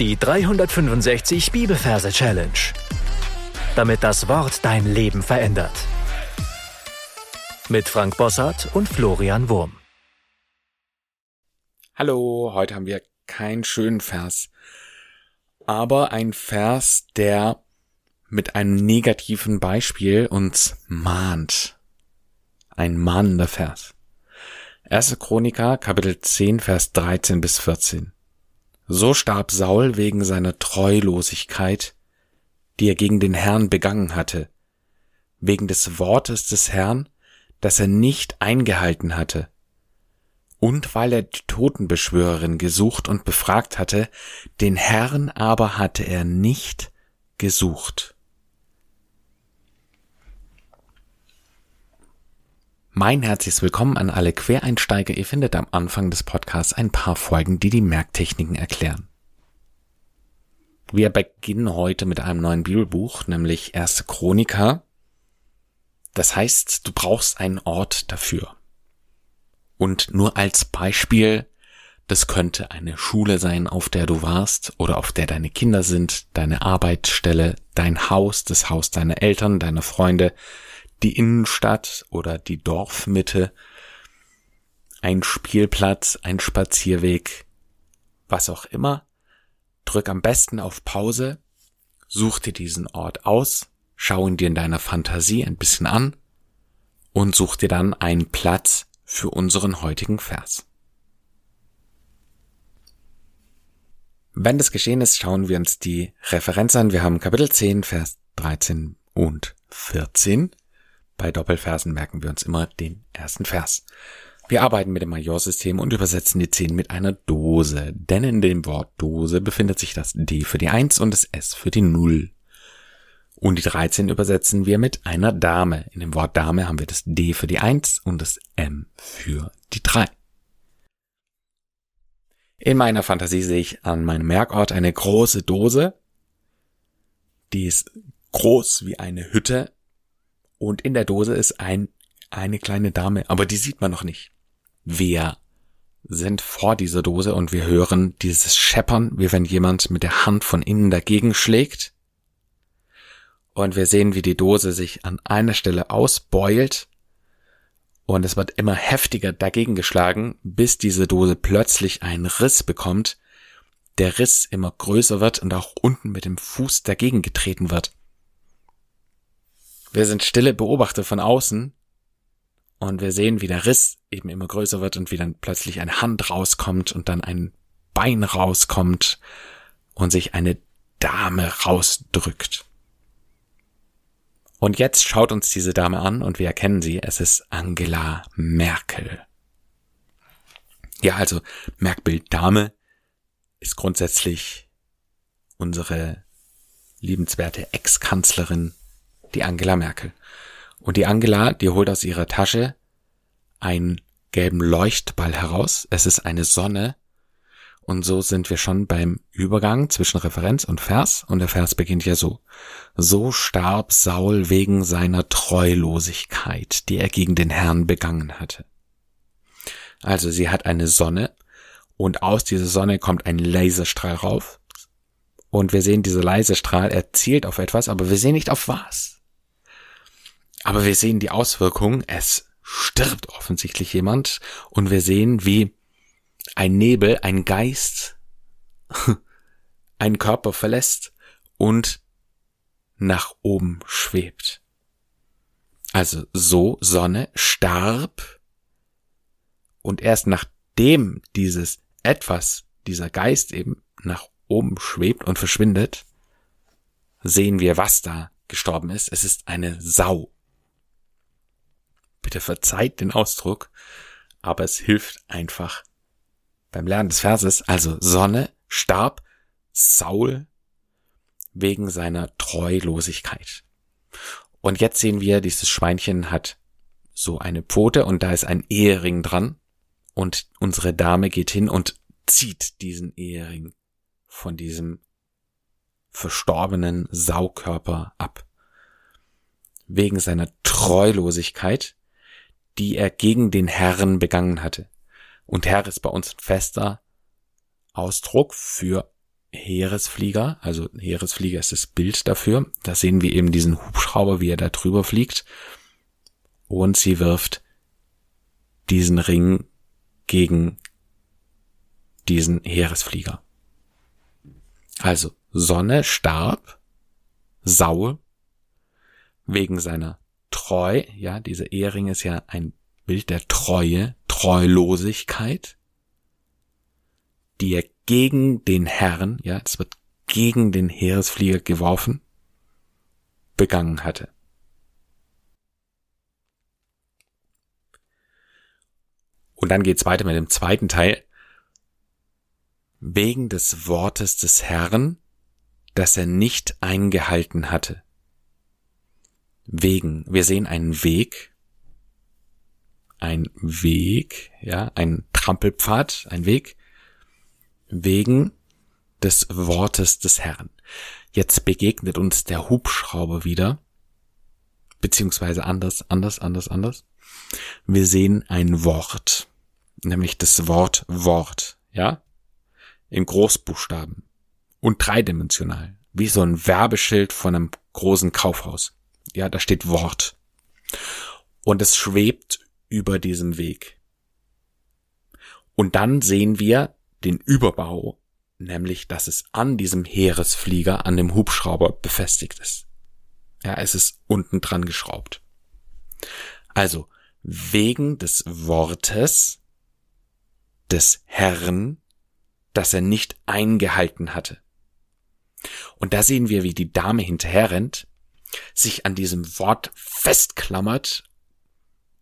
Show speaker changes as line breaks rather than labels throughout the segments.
Die 365 Bibelverse Challenge. Damit das Wort dein Leben verändert. Mit Frank Bossart und Florian Wurm.
Hallo, heute haben wir keinen schönen Vers, aber ein Vers, der mit einem negativen Beispiel uns mahnt. Ein mahnender Vers. 1. Chroniker, Kapitel 10, Vers 13 bis 14. So starb Saul wegen seiner Treulosigkeit, die er gegen den Herrn begangen hatte, wegen des Wortes des Herrn, das er nicht eingehalten hatte, und weil er die Totenbeschwörerin gesucht und befragt hatte, den Herrn aber hatte er nicht gesucht. Mein herzliches Willkommen an alle Quereinsteiger. Ihr findet am Anfang des Podcasts ein paar Folgen, die die Merktechniken erklären. Wir beginnen heute mit einem neuen Bibelbuch, nämlich Erste Chroniker. Das heißt, du brauchst einen Ort dafür. Und nur als Beispiel, das könnte eine Schule sein, auf der du warst oder auf der deine Kinder sind, deine Arbeitsstelle, dein Haus, das Haus deiner Eltern, deiner Freunde, die Innenstadt oder die Dorfmitte, ein Spielplatz, ein Spazierweg, was auch immer. Drück am besten auf Pause, such dir diesen Ort aus, schau ihn dir in deiner Fantasie ein bisschen an und such dir dann einen Platz für unseren heutigen Vers. Wenn das geschehen ist, schauen wir uns die Referenz an. Wir haben Kapitel 10, Vers 13 und 14. Bei Doppelversen merken wir uns immer den ersten Vers. Wir arbeiten mit dem Majorsystem und übersetzen die 10 mit einer Dose, denn in dem Wort Dose befindet sich das D für die 1 und das S für die 0. Und die 13 übersetzen wir mit einer Dame. In dem Wort Dame haben wir das D für die 1 und das M für die 3. In meiner Fantasie sehe ich an meinem Merkort eine große Dose. Die ist groß wie eine Hütte und in der Dose ist ein, eine kleine Dame, aber die sieht man noch nicht. Wir sind vor dieser Dose und wir hören dieses Scheppern, wie wenn jemand mit der Hand von innen dagegen schlägt. Und wir sehen, wie die Dose sich an einer Stelle ausbeult und es wird immer heftiger dagegen geschlagen, bis diese Dose plötzlich einen Riss bekommt, der Riss immer größer wird und auch unten mit dem Fuß dagegen getreten wird. Wir sind stille Beobachter von außen und wir sehen, wie der Riss eben immer größer wird und wie dann plötzlich eine Hand rauskommt und dann ein Bein rauskommt und sich eine Dame rausdrückt. Und jetzt schaut uns diese Dame an und wir erkennen sie, es ist Angela Merkel. Ja, also Merkbild Dame ist grundsätzlich unsere liebenswerte Ex-Kanzlerin die Angela Merkel. Und die Angela, die holt aus ihrer Tasche einen gelben Leuchtball heraus. Es ist eine Sonne. Und so sind wir schon beim Übergang zwischen Referenz und Vers. Und der Vers beginnt ja so. So starb Saul wegen seiner Treulosigkeit, die er gegen den Herrn begangen hatte. Also sie hat eine Sonne und aus dieser Sonne kommt ein Laserstrahl rauf. Und wir sehen, dieser Laserstrahl, er zielt auf etwas, aber wir sehen nicht auf was. Aber wir sehen die Auswirkungen. Es stirbt offensichtlich jemand und wir sehen, wie ein Nebel, ein Geist einen Körper verlässt und nach oben schwebt. Also so Sonne starb und erst nachdem dieses etwas, dieser Geist eben nach oben schwebt und verschwindet, sehen wir, was da gestorben ist. Es ist eine Sau bitte verzeiht den Ausdruck, aber es hilft einfach beim Lernen des Verses. Also Sonne starb Saul wegen seiner Treulosigkeit. Und jetzt sehen wir, dieses Schweinchen hat so eine Pfote und da ist ein Ehering dran und unsere Dame geht hin und zieht diesen Ehering von diesem verstorbenen Saukörper ab. Wegen seiner Treulosigkeit die er gegen den Herrn begangen hatte. Und Herr ist bei uns ein fester Ausdruck für Heeresflieger, also Heeresflieger ist das Bild dafür. Da sehen wir eben diesen Hubschrauber, wie er da drüber fliegt. Und sie wirft diesen Ring gegen diesen Heeresflieger. Also Sonne starb, Saul, wegen seiner Treu, ja, dieser Ehering ist ja ein Bild der Treue, Treulosigkeit, die er gegen den Herrn, ja, es wird gegen den Heeresflieger geworfen, begangen hatte. Und dann geht's weiter mit dem zweiten Teil. Wegen des Wortes des Herrn, das er nicht eingehalten hatte. Wegen, wir sehen einen Weg, ein Weg, ja, ein Trampelpfad, ein Weg, wegen des Wortes des Herrn. Jetzt begegnet uns der Hubschrauber wieder, beziehungsweise anders, anders, anders, anders. Wir sehen ein Wort, nämlich das Wort Wort, ja, in Großbuchstaben und dreidimensional, wie so ein Werbeschild von einem großen Kaufhaus. Ja, da steht Wort. Und es schwebt über diesem Weg. Und dann sehen wir den Überbau, nämlich dass es an diesem Heeresflieger, an dem Hubschrauber befestigt ist. Ja, es ist unten dran geschraubt. Also, wegen des Wortes des Herrn, das er nicht eingehalten hatte. Und da sehen wir, wie die Dame hinterherrennt, sich an diesem Wort festklammert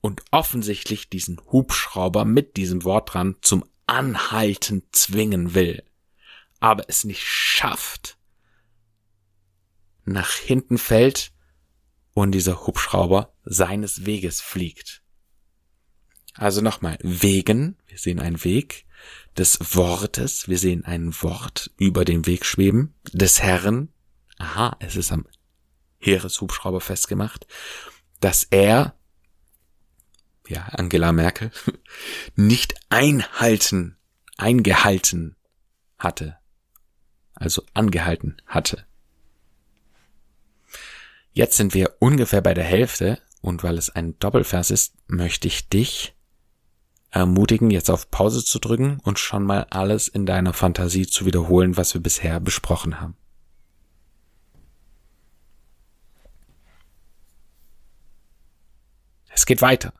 und offensichtlich diesen Hubschrauber mit diesem Wort dran zum Anhalten zwingen will, aber es nicht schafft, nach hinten fällt und dieser Hubschrauber seines Weges fliegt. Also nochmal, wegen, wir sehen einen Weg, des Wortes, wir sehen ein Wort über dem Weg schweben, des Herrn, aha, es ist am Heereshubschrauber festgemacht, dass er ja, Angela Merkel, nicht einhalten, eingehalten hatte. Also angehalten hatte. Jetzt sind wir ungefähr bei der Hälfte und weil es ein Doppelvers ist, möchte ich dich ermutigen, jetzt auf Pause zu drücken und schon mal alles in deiner Fantasie zu wiederholen, was wir bisher besprochen haben. Es geht weiter.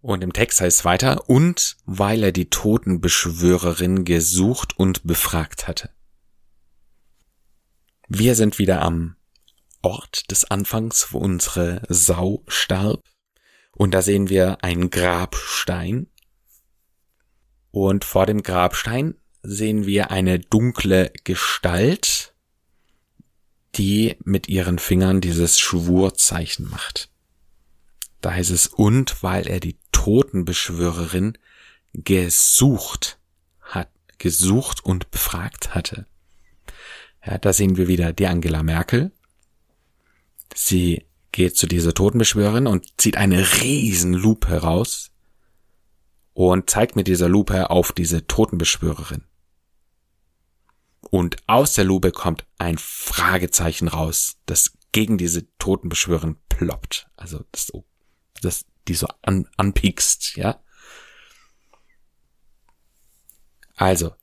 Und im Text heißt es weiter, und weil er die Totenbeschwörerin gesucht und befragt hatte. Wir sind wieder am Ort des Anfangs, wo unsere Sau starb. Und da sehen wir einen Grabstein. Und vor dem Grabstein sehen wir eine dunkle Gestalt, die mit ihren Fingern dieses Schwurzeichen macht. Da heißt es, und weil er die Totenbeschwörerin gesucht hat, gesucht und befragt hatte. Ja, da sehen wir wieder die Angela Merkel. Sie geht zu dieser Totenbeschwörerin und zieht eine riesen Lupe heraus und zeigt mit dieser Lupe auf diese Totenbeschwörerin. Und aus der Lupe kommt ein Fragezeichen raus, das gegen diese Totenbeschwörerin ploppt. Also das, das die so an, anpiekst, ja. Also,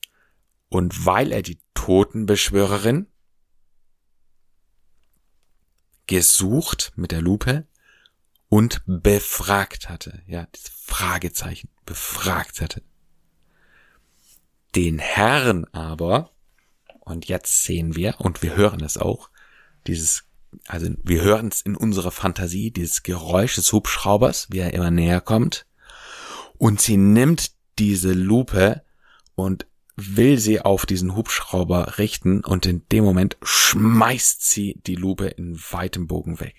und weil er die Totenbeschwörerin gesucht mit der Lupe und befragt hatte, ja, das Fragezeichen, befragt hatte. Den Herrn aber, und jetzt sehen wir, und wir hören es auch, dieses also wir hören es in unserer Fantasie, dieses Geräusch des Hubschraubers, wie er immer näher kommt. Und sie nimmt diese Lupe und will sie auf diesen Hubschrauber richten und in dem Moment schmeißt sie die Lupe in weitem Bogen weg.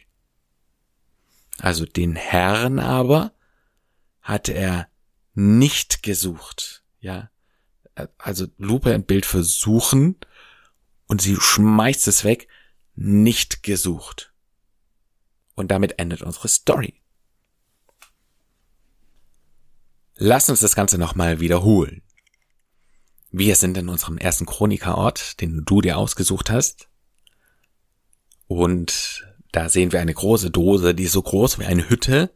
Also den Herrn aber hatte er nicht gesucht, ja. Also Lupe ein Bild für suchen und sie schmeißt es weg nicht gesucht. Und damit endet unsere Story. Lass uns das Ganze nochmal wiederholen. Wir sind in unserem ersten Chronikerort, den du dir ausgesucht hast. Und da sehen wir eine große Dose, die ist so groß wie eine Hütte.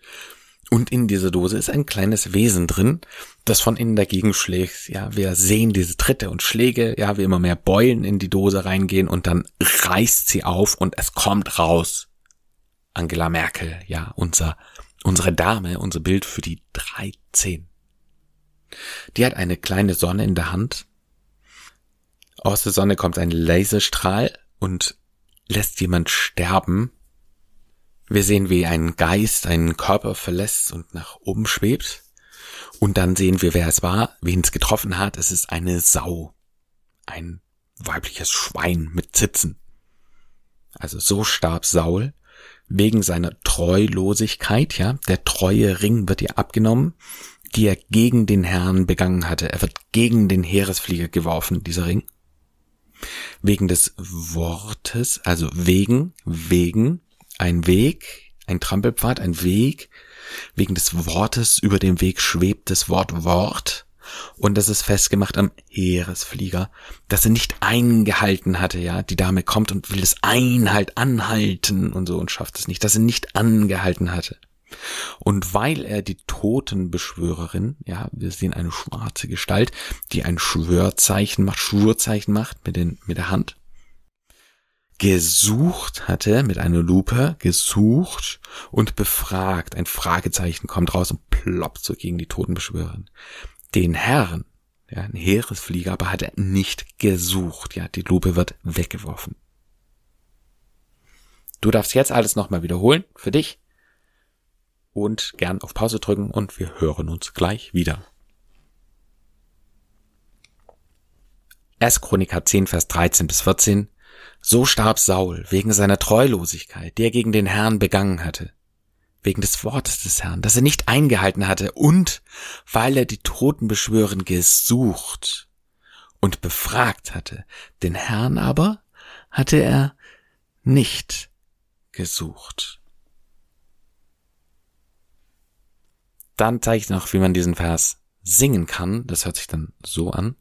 Und in dieser Dose ist ein kleines Wesen drin, das von innen dagegen schlägt. Ja, wir sehen diese Tritte und Schläge, ja, wie immer mehr Beulen in die Dose reingehen und dann reißt sie auf und es kommt raus. Angela Merkel, ja, unser, unsere Dame, unser Bild für die 13. Die hat eine kleine Sonne in der Hand. Aus der Sonne kommt ein Laserstrahl und lässt jemand sterben. Wir sehen, wie ein Geist einen Körper verlässt und nach oben schwebt. Und dann sehen wir, wer es war, wen es getroffen hat. Es ist eine Sau. Ein weibliches Schwein mit Zitzen. Also so starb Saul wegen seiner Treulosigkeit, ja. Der treue Ring wird ihr abgenommen die er gegen den Herrn begangen hatte. Er wird gegen den Heeresflieger geworfen, dieser Ring. Wegen des Wortes, also wegen, wegen, ein Weg, ein Trampelpfad, ein Weg, wegen des Wortes über dem Weg schwebt das Wort Wort. Und das ist festgemacht am Heeresflieger, dass er nicht eingehalten hatte, ja. Die Dame kommt und will es Einhalt anhalten und so und schafft es nicht, dass er nicht angehalten hatte. Und weil er die Totenbeschwörerin, ja, wir sehen eine schwarze Gestalt, die ein Schwörzeichen macht, Schwurzeichen macht mit, den, mit der Hand, gesucht hatte mit einer Lupe, gesucht und befragt. Ein Fragezeichen kommt raus und ploppt so gegen die Totenbeschwörerin. Den Herrn, ja, ein Heeresflieger, aber hat er nicht gesucht. Ja, die Lupe wird weggeworfen. Du darfst jetzt alles nochmal wiederholen für dich und gern auf Pause drücken und wir hören uns gleich wieder. 1. Chroniker 10, Vers 13 bis 14. So starb Saul wegen seiner Treulosigkeit, die er gegen den Herrn begangen hatte, wegen des Wortes des Herrn, das er nicht eingehalten hatte und weil er die Totenbeschwören gesucht und befragt hatte. Den Herrn aber hatte er nicht gesucht. Dann zeige ich noch, wie man diesen Vers singen kann. Das hört sich dann so an.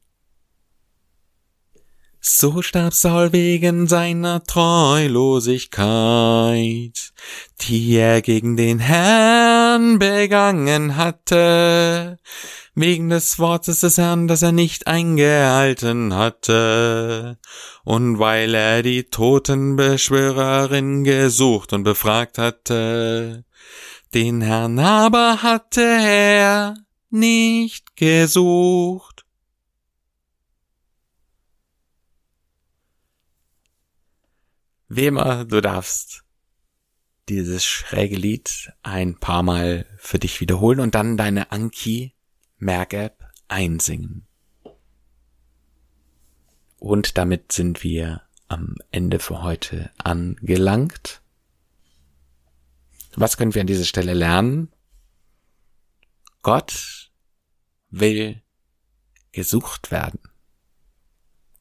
So starb Saul wegen seiner Treulosigkeit, die er gegen den Herrn begangen hatte, wegen des Wortes des Herrn, das er nicht eingehalten hatte, und weil er die Totenbeschwörerin gesucht und befragt hatte, den Herrn aber hatte er nicht gesucht. Wie immer, du darfst dieses schräge Lied ein paar Mal für dich wiederholen und dann deine Anki Merk-App einsingen. Und damit sind wir am Ende für heute angelangt. Was können wir an dieser Stelle lernen? Gott will gesucht werden.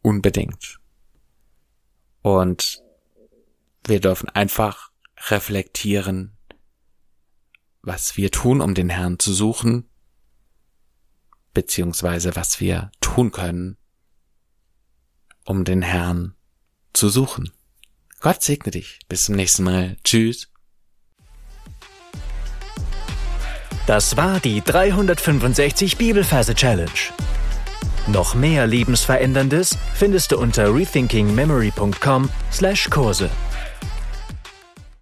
Unbedingt. Und wir dürfen einfach reflektieren, was wir tun, um den Herrn zu suchen, beziehungsweise was wir tun können, um den Herrn zu suchen. Gott segne dich. Bis zum nächsten Mal. Tschüss.
Das war die 365 Bibelferse Challenge. Noch mehr Lebensveränderndes findest du unter rethinkingmemory.com/Kurse.